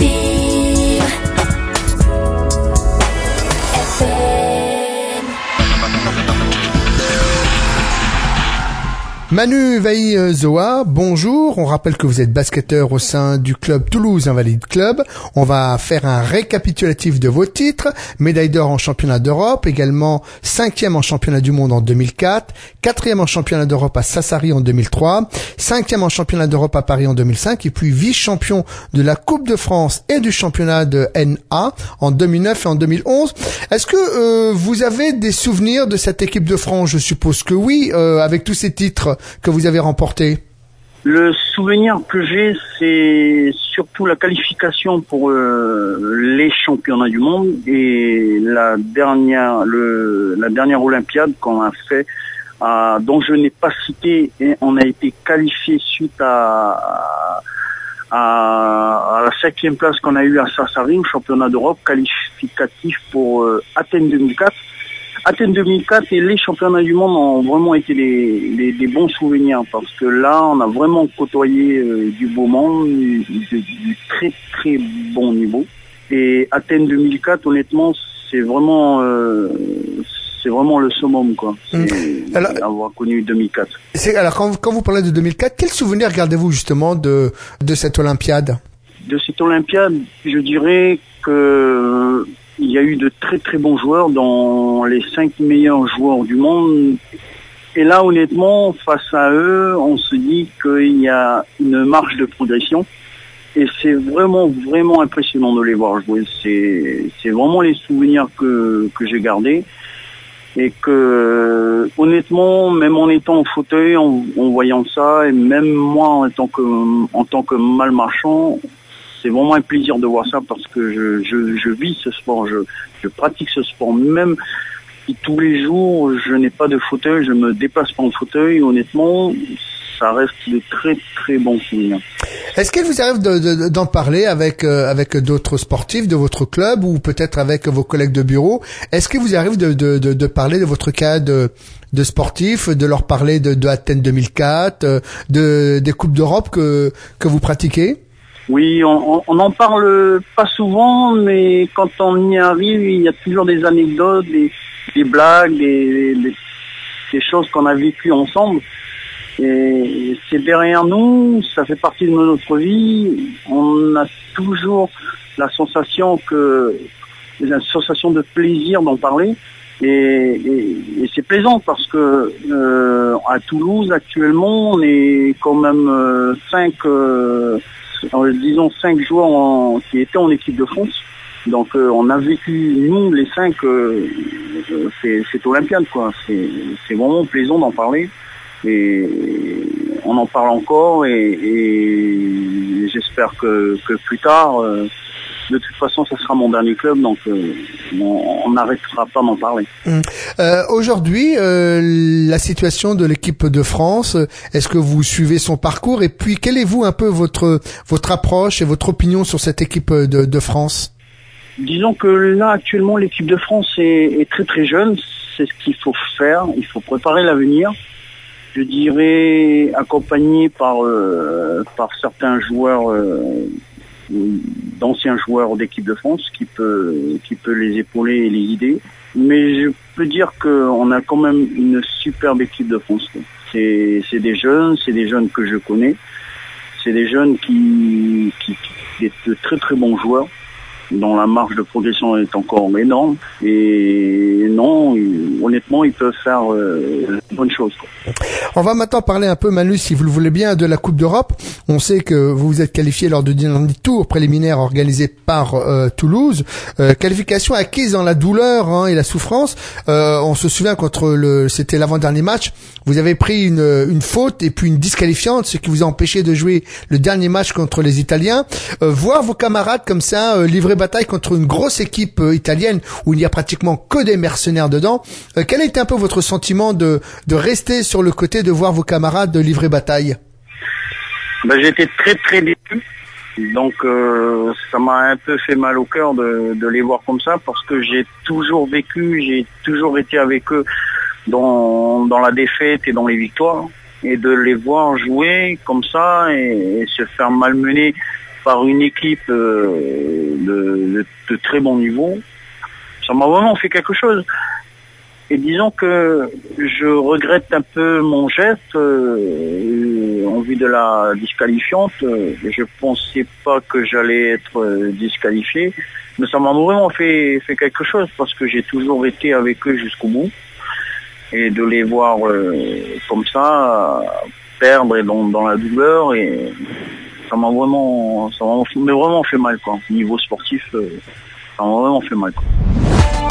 see. Manu Vaï bonjour. On rappelle que vous êtes basketteur au sein du club Toulouse Invalide Club. On va faire un récapitulatif de vos titres. Médaille d'or en championnat d'Europe, également cinquième en championnat du monde en 2004, quatrième en championnat d'Europe à Sassari en 2003, cinquième en championnat d'Europe à Paris en 2005, et puis vice-champion de la Coupe de France et du championnat de NA en 2009 et en 2011. Est-ce que euh, vous avez des souvenirs de cette équipe de France? Je suppose que oui, euh, avec tous ces titres que vous avez remportés. Le souvenir que j'ai, c'est surtout la qualification pour euh, les championnats du monde et la dernière, la dernière Olympiade qu'on a fait, dont je n'ai pas cité, on a été qualifié suite à, à, la cinquième place qu'on a eue à Sassari au championnat d'Europe, qualificatif pour euh, Athènes 2004. Athènes 2004 et les championnats du monde ont vraiment été des, des- des bons souvenirs parce que là, on a vraiment côtoyé euh, du beau monde, du, du- du très très bon niveau. Et Athènes 2004, honnêtement, c'est vraiment euh, c'est vraiment le summum quoi. C'est Alors- avoir connu 2004. C'est alors quand, vous- quand vous parlez de 2004, quel souvenir gardez-vous justement de de cette Olympiade? De cette Olympiade, je dirais que euh, il y a eu de très très bons joueurs dans les cinq meilleurs joueurs du monde. Et là, honnêtement, face à eux, on se dit qu'il y a une marge de progression. Et c'est vraiment, vraiment impressionnant de les voir jouer. C'est, vraiment les souvenirs que, que j'ai gardés. Et que, honnêtement, même en étant en fauteuil, en, en voyant ça, et même moi en tant que, en tant que mal marchand, c'est vraiment un plaisir de voir ça parce que je, je, je vis ce sport, je, je pratique ce sport. Même si tous les jours je n'ai pas de fauteuil, je me déplace pas en fauteuil, honnêtement, ça reste de très très bons souvenirs. Est-ce qu'il vous arrive de- de- d'en parler avec euh, avec d'autres sportifs de votre club ou peut-être avec vos collègues de bureau? Est-ce qu'il vous arrive de, de, parler de votre cas de de sportifs, de leur parler de, de Athènes 2004, euh, de des coupes d'Europe que que vous pratiquez? Oui, on, on- on en parle pas souvent, mais quand on y arrive, il y a toujours des anecdotes, des, blagues, des, choses qu'on a vécues ensemble. Et c'est derrière nous, ça fait partie de notre vie. On a toujours la sensation que, la sensation de plaisir d'en parler. Et, c'est plaisant parce que euh, à Toulouse actuellement, on est quand même euh, cinq, euh, disons cinq joueurs qui étaient en équipe de France. Donc euh, on a vécu nous les cinq euh, euh, c'est Olympiade. C'est vraiment plaisant d'en parler et on en parle encore et, j'espère que, plus tard, de toute façon, ce sera mon dernier club, donc euh, on n'arrêtera pas d'en parler. Euh, Aujourd'hui, euh, la situation de l'équipe de France, est-ce que vous suivez son parcours et puis quelle est vous un peu votre votre approche et votre opinion sur cette équipe de, de France? Disons que là, actuellement, l'équipe de France est, est très très jeune. C'est ce qu'il faut faire. Il faut préparer l'avenir. Je dirais accompagné par euh, par certains joueurs, euh, d'anciens joueurs d'équipe de France, qui peut qui peut les épauler et les guider. Mais je peux dire qu'on a quand même une superbe équipe de France. C'est des jeunes, c'est des jeunes que je connais. C'est des jeunes qui, qui, sont de très très bons joueurs dont la marge de progression est encore énorme. Et non, honnêtement, ils peuvent faire euh, choses. quoi. On va maintenant parler un peu, Manu, si vous le voulez bien, de la Coupe d'Europe. On sait que vous vous êtes qualifié lors du dernier tour préliminaire organisé par euh, Toulouse. Euh, qualification acquise dans la douleur hein, et la souffrance. Euh, on se souvient contre le, c'était l'avant-dernier match. Vous avez pris une, une faute et puis une disqualifiante, ce qui vous a empêché de jouer le dernier match contre les Italiens. Euh, voir vos camarades comme ça livrer bataille contre une grosse équipe italienne où il n'y a pratiquement que des mercenaires dedans. Quel a été un peu votre sentiment de, de rester sur le côté de voir vos camarades livrer bataille Ben, J'étais très très déçu. Donc euh, ça m'a un peu fait mal au cœur de, de les voir comme ça parce que j'ai toujours vécu, j'ai toujours été avec eux dans, la défaite et dans les victoires. Et de les voir jouer comme ça et, et se faire malmener par une équipe euh, de, de, très bon niveau, ça m'a vraiment fait quelque chose. Et disons que je regrette un peu mon geste euh, en vue de la disqualifiante. Je pensais pas que j'allais être euh, disqualifié, mais ça m'a vraiment fait, fait quelque chose parce que j'ai toujours été avec eux jusqu'au bout. Et de les voir euh, comme ça, perdre et dans, dans la douleur, et ça m'a vraiment, vraiment fait mal quoi. Niveau sportif, ça m'a vraiment fait mal. Quoi.